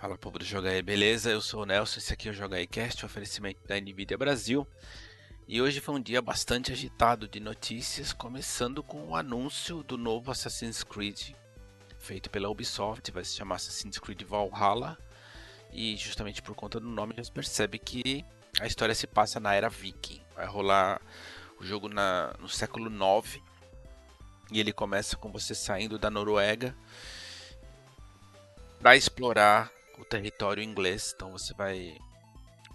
Fala povo do Joga aí, beleza? Eu sou o Nelson, esse aqui é o Joga aí Cast, oferecimento da Nvidia Brasil. E hoje foi um dia bastante agitado de notícias, começando com o anúncio do novo Assassin's Creed, feito pela Ubisoft, vai se chamar Assassin's Creed Valhalla. E justamente por conta do nome já se percebe que a história se passa na era viking. Vai rolar o jogo na, no século IX e ele começa com você saindo da Noruega para explorar o território inglês. Então você vai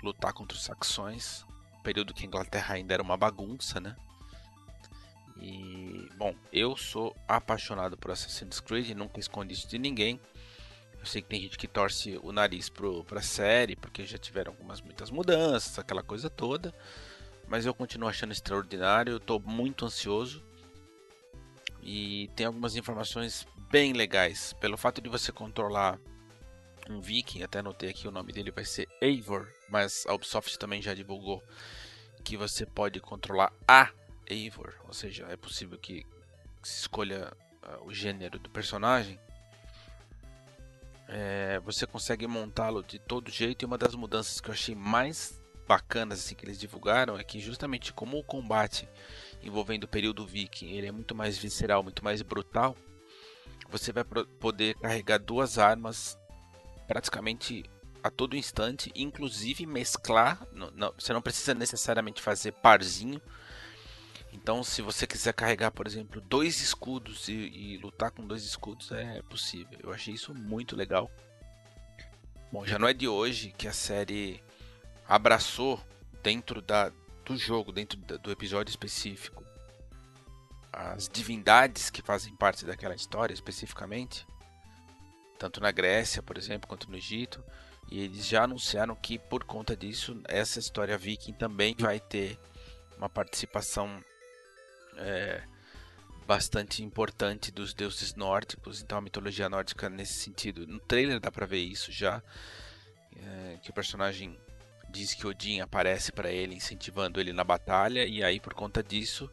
lutar contra os saxões, período que a Inglaterra ainda era uma bagunça, né? E bom, eu sou apaixonado por Assassin's Creed, nunca escondi isso de ninguém. Eu sei que tem gente que torce o nariz pro, pra série, porque já tiveram algumas muitas mudanças, aquela coisa toda. Mas eu continuo achando extraordinário, estou muito ansioso. E tem algumas informações bem legais. Pelo fato de você controlar um viking, até anotei aqui o nome dele vai ser Eivor, mas a Ubisoft também já divulgou que você pode controlar a Eivor, ou seja, é possível que se escolha uh, o gênero do personagem. É, você consegue montá-lo de todo jeito e uma das mudanças que eu achei mais bacanas assim que eles divulgaram é que justamente como o combate envolvendo o período viking ele é muito mais visceral, muito mais brutal, você vai poder carregar duas armas praticamente a todo instante, inclusive mesclar. Não, não, você não precisa necessariamente fazer parzinho. Então, se você quiser carregar, por exemplo, dois escudos e, e, lutar com dois escudos, é possível. Eu achei isso muito legal. Bom, já não é de hoje que a série abraçou dentro da, do jogo, dentro do episódio específico, as divindades que fazem parte daquela história especificamente tanto na Grécia, por exemplo, quanto no Egito. E eles já anunciaram que por conta disso, essa história viking também vai ter uma participação é, bastante importante dos deuses nórdicos. Então a mitologia nórdica nesse sentido, no trailer dá para ver isso já, é, que o personagem diz que Odin aparece para ele, incentivando ele na batalha, e aí por conta disso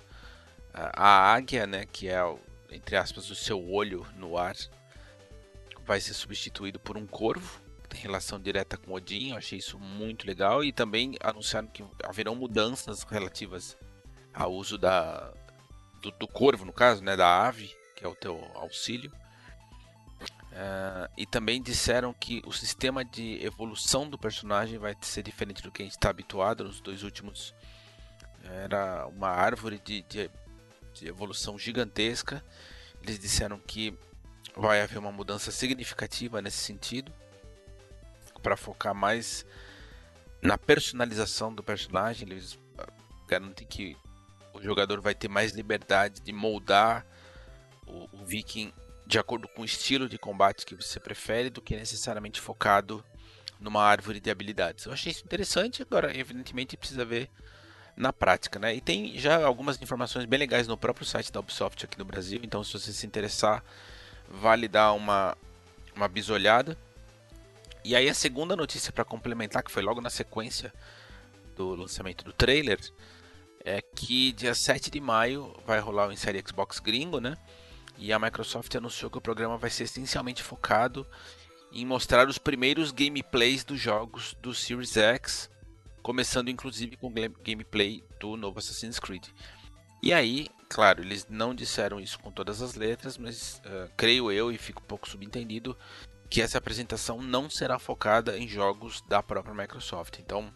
a águia, né, que é entre aspas o seu olho no ar, vai ser substituído por um corvo, tem relação direta com Odin, eu achei isso muito legal e também anunciaram que haverão mudanças relativas ao uso da do, do corvo, no caso, né, da ave, que é o teu auxílio. Uh, e também disseram que o sistema de evolução do personagem vai ser diferente do que a gente está habituado nos dois últimos. Era uma árvore de, de, de evolução gigantesca. Eles disseram que vai haver uma mudança significativa nesse sentido para focar mais na personalização do personagem. Eles ah, garantem que o jogador vai ter mais liberdade de moldar o, o Viking de acordo com o estilo de combate que você prefere do que necessariamente focado numa árvore de habilidades. Eu achei isso interessante, agora evidentemente precisa ver na prática, né? E tem já algumas informações bem legais no próprio site da Ubisoft aqui no Brasil, então se você se interessar vale dar uma, uma bisolhada. E aí a segunda notícia para complementar, que foi logo na sequência do lançamento do trailer, é que dia 7 de maio vai rolar o série Xbox gringo, né? E a Microsoft anunciou que o programa vai ser essencialmente focado em mostrar os primeiros gameplays dos jogos do Series X, começando inclusive com gameplay do novo Assassin's Creed. E aí, claro, eles não disseram isso com todas as letras, mas uh, creio eu e fico um pouco subentendido que essa apresentação não será focada em jogos da própria Microsoft. Então,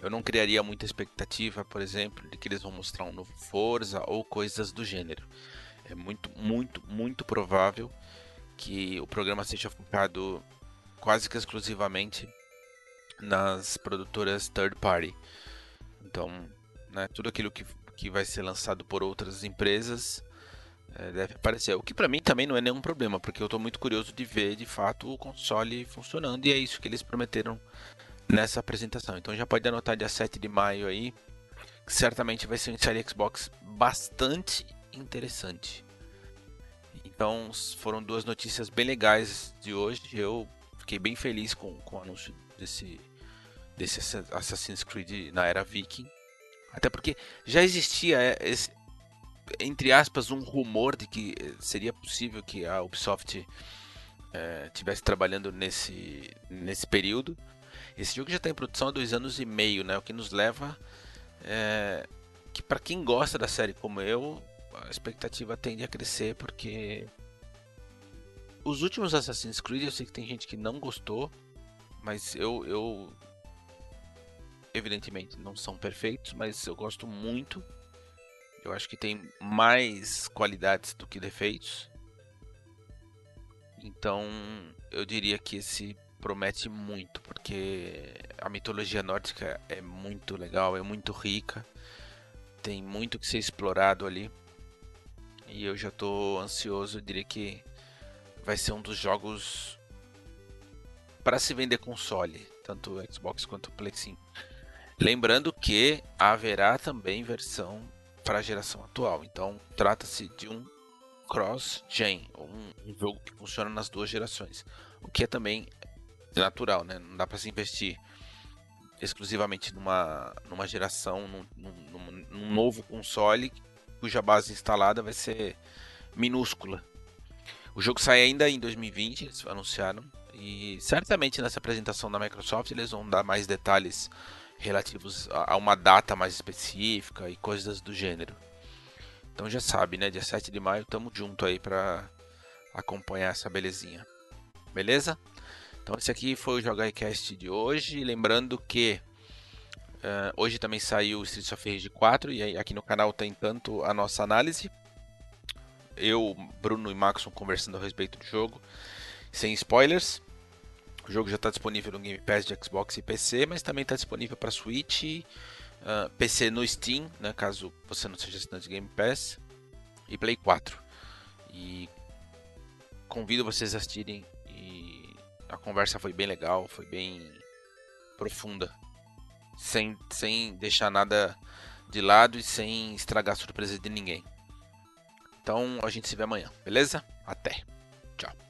eu não criaria muita expectativa, por exemplo, de que eles vão mostrar um novo Forza ou coisas do gênero. É muito, muito, muito provável que o programa seja focado quase que exclusivamente nas produtoras third party. Então, né, tudo aquilo que que vai ser lançado por outras empresas é, deve aparecer. O que para mim também não é nenhum problema, porque eu estou muito curioso de ver de fato o console funcionando e é isso que eles prometeram nessa apresentação. Então já pode anotar dia 7 de maio aí, que certamente vai ser um série Xbox bastante interessante. Então foram duas notícias bem legais de hoje. Eu fiquei bem feliz com, com o anúncio desse, desse Assassin's Creed na era Viking. Até porque já existia é, esse, entre aspas um rumor de que seria possível que a Ubisoft estivesse é, trabalhando nesse, nesse período. Esse jogo já está em produção há dois anos e meio, né? O que nos leva é, que para quem gosta da série como eu, a expectativa tende a crescer porque os últimos Assassin's Creed eu sei que tem gente que não gostou, mas eu, eu evidentemente não são perfeitos, mas eu gosto muito. Eu acho que tem mais qualidades do que defeitos. Então, eu diria que esse promete muito, porque a mitologia nórdica é muito legal, é muito rica, tem muito que ser explorado ali. E eu já estou ansioso, eu diria que vai ser um dos jogos para se vender console, tanto Xbox quanto Play 5. Lembrando que haverá também versão para a geração atual, então trata-se de um cross-gen, um, jogo que funciona nas duas gerações, o que é também natural, né? Não dá para se investir exclusivamente numa, numa geração, num, num, num, novo console cuja base instalada vai ser minúscula. O jogo sai ainda em 2020, eles anunciaram, e certamente nessa apresentação da Microsoft eles vão dar mais detalhes relativos a, uma data mais específica e coisas do gênero. Então já sabe, né? Dia 7 de maio, tamo junto aí para acompanhar essa belezinha. Beleza? Então esse aqui foi o JogaCast de hoje. Lembrando que uh, hoje também saiu o Streets of Rage 4 e aqui no canal tem tanto a nossa análise. Eu, Bruno e Maxon conversando a respeito do jogo, sem spoilers. O jogo já está disponível no Game Pass de Xbox e PC, mas também está disponível para Switch uh, ah, PC no Steam, né, caso você não seja assinante de Game Pass, e Play 4. E convido vocês a assistirem. E a conversa foi bem legal, foi bem profunda, sem, sem deixar nada de lado e sem estragar a surpresa de ninguém. Então a gente se vê amanhã, beleza? Até. Tchau.